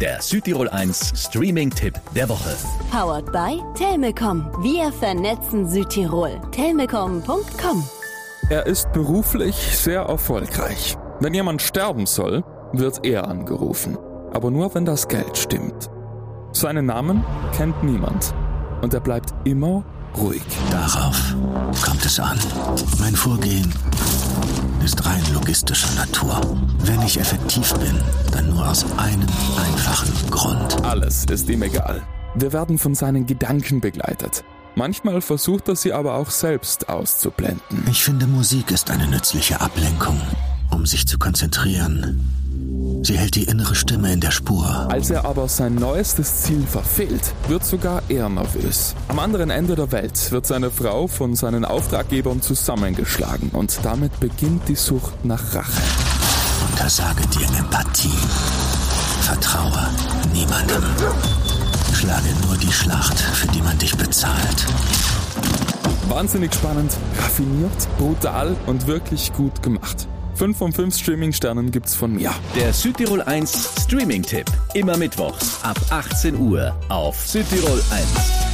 der Südtirol 1 Streaming-Tipp der Woche. Powered by Telmecom. Wir vernetzen Südtirol. Telmecom.com. Er ist beruflich sehr erfolgreich. Wenn jemand sterben soll, wird er angerufen. Aber nur, wenn das Geld stimmt. Seinen Namen kennt niemand. Und er bleibt immer ruhig. Darauf kommt es an. Mein Vorgehen ist rein logistischer Natur. Wenn ich effektiv bin, dann nur aus einem einfachen Grund. Alles ist ihm egal. Wir werden von seinen Gedanken begleitet. Manchmal versucht er sie aber auch selbst auszublenden. Ich finde, Musik ist eine nützliche Ablenkung, um sich zu konzentrieren. Sie hält die innere Stimme in der Spur. Als er aber sein neuestes Ziel verfehlt, wird sogar er nervös. Am anderen Ende der Welt wird seine Frau von seinen Auftraggebern zusammengeschlagen und damit beginnt die Sucht nach Rache. Untersage dir Empathie. Vertraue niemandem. Schlage nur die Schlacht, für die man dich bezahlt. Wahnsinnig spannend, raffiniert, brutal und wirklich gut gemacht. 5 von 5 Streaming-Sternen gibt's von mir. Der Südtirol 1 Streaming-Tipp. Immer mittwochs ab 18 Uhr auf Südtirol 1.